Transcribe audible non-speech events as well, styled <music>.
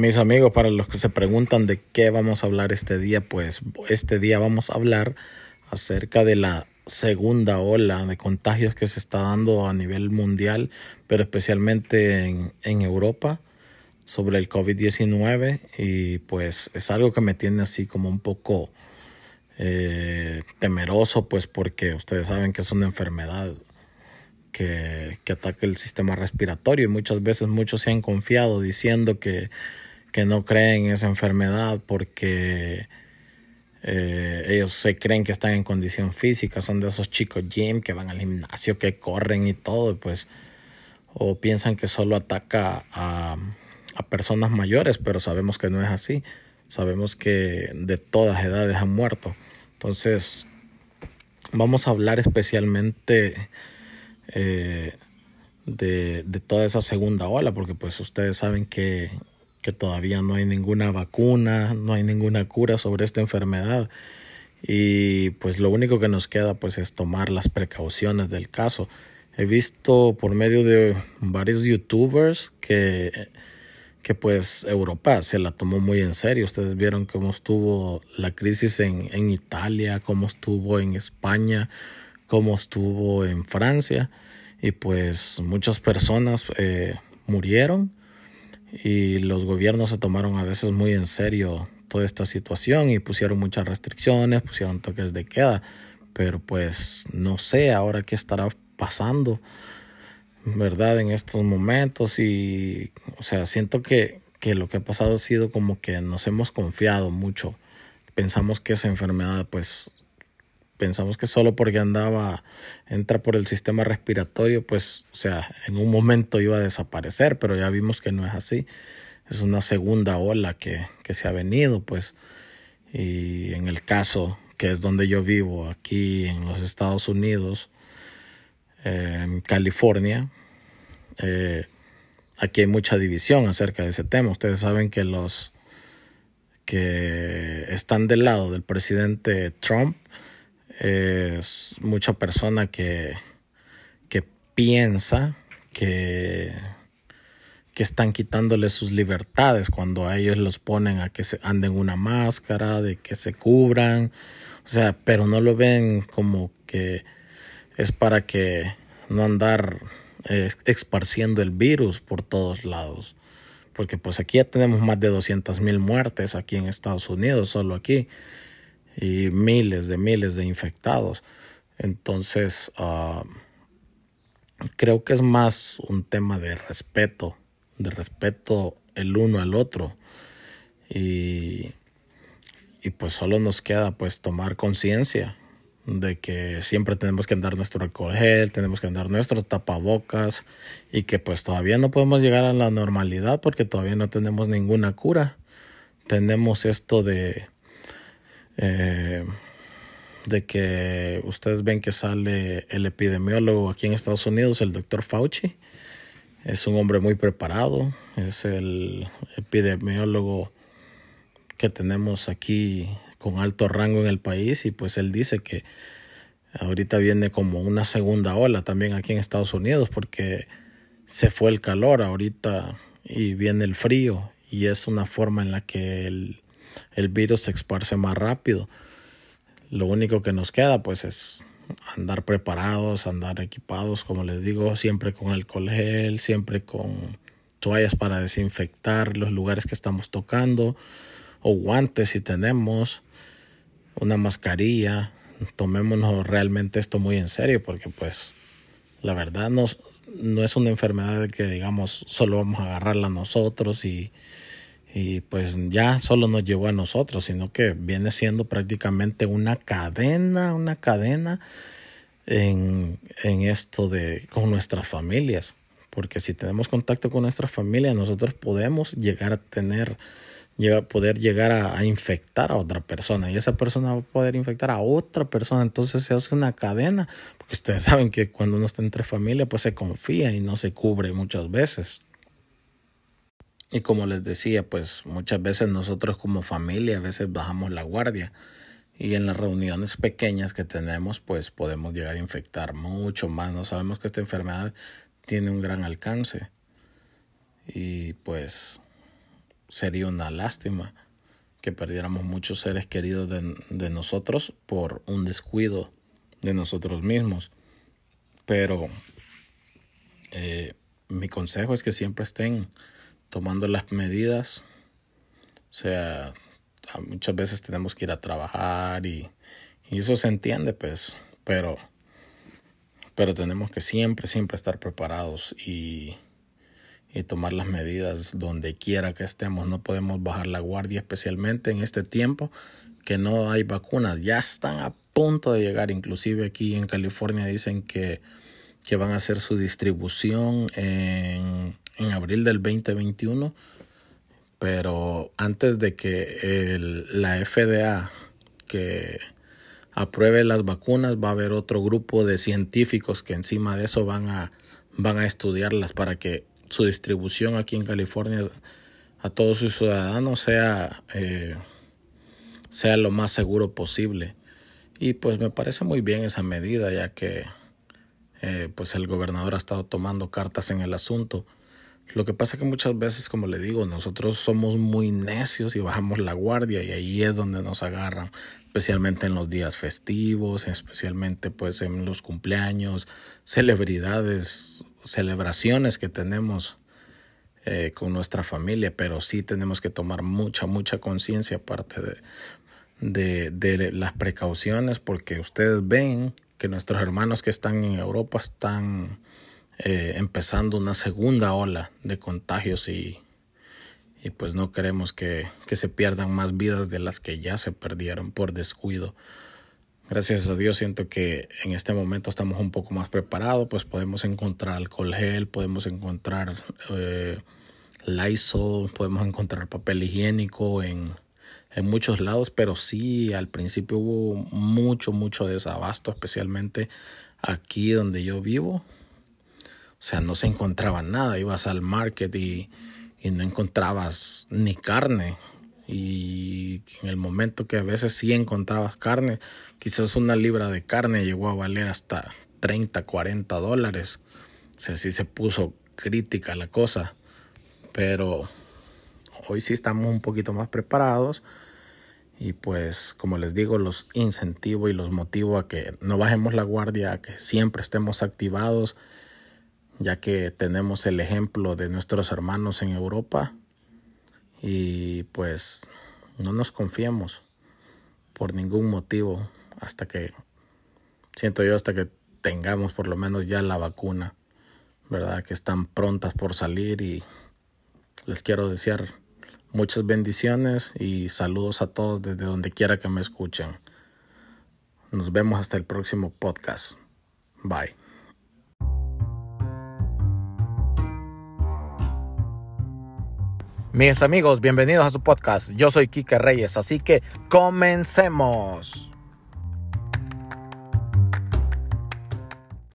Mis amigos, para los que se preguntan de qué vamos a hablar este día, pues este día vamos a hablar acerca de la segunda ola de contagios que se está dando a nivel mundial, pero especialmente en, en Europa sobre el COVID-19 y pues es algo que me tiene así como un poco eh, temeroso, pues porque ustedes saben que es una enfermedad que, que ataca el sistema respiratorio. Y muchas veces muchos se han confiado diciendo que, que no creen en esa enfermedad porque eh, ellos se creen que están en condición física, son de esos chicos gym que van al gimnasio, que corren y todo, pues, o piensan que solo ataca a, a personas mayores, pero sabemos que no es así. Sabemos que de todas edades han muerto. Entonces, vamos a hablar especialmente eh, de, de, toda esa segunda ola, porque pues ustedes saben que, que todavía no hay ninguna vacuna, no hay ninguna cura sobre esta enfermedad. Y pues lo único que nos queda pues es tomar las precauciones del caso. He visto por medio de varios youtubers que que pues Europa se la tomó muy en serio. Ustedes vieron cómo estuvo la crisis en, en Italia, cómo estuvo en España, cómo estuvo en Francia y pues muchas personas eh, murieron y los gobiernos se tomaron a veces muy en serio toda esta situación y pusieron muchas restricciones, pusieron toques de queda, pero pues no sé ahora qué estará pasando ¿verdad? En estos momentos y, o sea, siento que, que lo que ha pasado ha sido como que nos hemos confiado mucho. Pensamos que esa enfermedad, pues, pensamos que solo porque andaba, entra por el sistema respiratorio, pues, o sea, en un momento iba a desaparecer, pero ya vimos que no es así. Es una segunda ola que, que se ha venido, pues, y en el caso que es donde yo vivo, aquí en los Estados Unidos, en California. Eh, aquí hay mucha división acerca de ese tema. Ustedes saben que los que están del lado del presidente Trump es mucha persona que, que piensa que, que están quitándole sus libertades cuando a ellos los ponen a que se anden una máscara, de que se cubran, o sea, pero no lo ven como que es para que no andar eh, esparciendo el virus por todos lados. Porque pues aquí ya tenemos más de 200 mil muertes aquí en Estados Unidos, solo aquí, y miles de miles de infectados. Entonces, uh, creo que es más un tema de respeto, de respeto el uno al otro. Y, y pues solo nos queda pues tomar conciencia de que siempre tenemos que andar nuestro alcohol gel, tenemos que andar nuestros tapabocas y que pues todavía no podemos llegar a la normalidad porque todavía no tenemos ninguna cura. Tenemos esto de eh, de que ustedes ven que sale el epidemiólogo aquí en Estados Unidos, el doctor Fauci. Es un hombre muy preparado, es el epidemiólogo que tenemos aquí con alto rango en el país y pues él dice que ahorita viene como una segunda ola también aquí en Estados Unidos porque se fue el calor ahorita y viene el frío y es una forma en la que el, el virus se esparce más rápido. Lo único que nos queda pues es andar preparados, andar equipados, como les digo, siempre con alcohol gel, siempre con toallas para desinfectar los lugares que estamos tocando o guantes si tenemos una mascarilla. Tomémonos realmente esto muy en serio porque pues la verdad no, no es una enfermedad que digamos solo vamos a agarrarla nosotros y, y pues ya solo nos llevó a nosotros, sino que viene siendo prácticamente una cadena, una cadena en, en esto de con nuestras familias. Porque si tenemos contacto con nuestra familia, nosotros podemos llegar a tener poder llegar a, infectar a otra persona y esa persona va a poder infectar a otra persona. Entonces se hace una cadena, porque ustedes <laughs> saben que cuando uno está entre familia, pues se confía y no se cubre muchas veces. Y como les decía, pues muchas veces nosotros como familia a veces bajamos la guardia y en las reuniones pequeñas que tenemos pues podemos llegar a infectar mucho más. No sabemos que esta enfermedad tiene un gran alcance y pues sería una lástima que perdiéramos muchos seres queridos de, nosotros por un descuido de nosotros mismos. Pero eh, mi consejo es que siempre estén tomando las medidas. O sea, muchas veces tenemos que ir a trabajar y, y eso se entiende, pues, pero, pero tenemos que siempre, siempre estar preparados y y tomar las medidas donde quiera que estemos. No podemos bajar la guardia, especialmente en este tiempo que no hay vacunas. Ya están a punto de llegar, inclusive aquí en California dicen que, que van a hacer su distribución en, en abril del 2021. Pero antes de que la FDA que apruebe las vacunas, va a haber otro grupo de científicos que encima de eso van a, van a estudiarlas para que su distribución aquí en California a todos sus ciudadanos sea, eh, sea lo más seguro posible. Y pues me parece muy bien esa medida, ya que eh, pues el gobernador ha estado tomando cartas en el asunto. Lo que pasa es que muchas veces, como le digo, nosotros somos muy necios y bajamos la guardia y ahí es donde nos agarran, especialmente en los días festivos, especialmente pues en los cumpleaños, celebridades celebraciones que tenemos eh, con nuestra familia, pero sí tenemos que tomar mucha, mucha conciencia aparte de, de, las precauciones, porque ustedes ven que nuestros hermanos que están en Europa están eh, empezando una segunda ola de contagios y, y pues no queremos que, que se pierdan más vidas de las que ya se perdieron por descuido Gracias a Dios siento que en este momento estamos un poco más preparados, pues podemos encontrar alcohol gel, podemos encontrar eh, Lysol, podemos encontrar papel higiénico en, en muchos lados, pero sí al principio hubo mucho, mucho desabasto, especialmente aquí donde yo vivo. O sea, no se encontraba nada, ibas al market y, y no encontrabas ni carne. Y en el momento que a veces sí encontrabas carne, quizás una libra de carne llegó a valer hasta 30, 40 dólares. O sea, sí se puso crítica la cosa, pero hoy sí estamos un poquito más preparados. Y pues como les digo los incentivo y los motivo a que no bajemos la guardia, a que siempre estemos activados, ya que tenemos el ejemplo de nuestros hermanos en Europa y pues no nos confiemos por ningún motivo hasta que, siento yo, hasta que tengamos por lo menos ya la vacuna, ¿verdad? Que están prontas por salir y les quiero desear muchas bendiciones y saludos a todos desde donde quiera que me escuchen. Nos vemos hasta el próximo podcast. Bye. Mis amigos, bienvenidos a su podcast. Yo soy Kike Reyes, así que comencemos.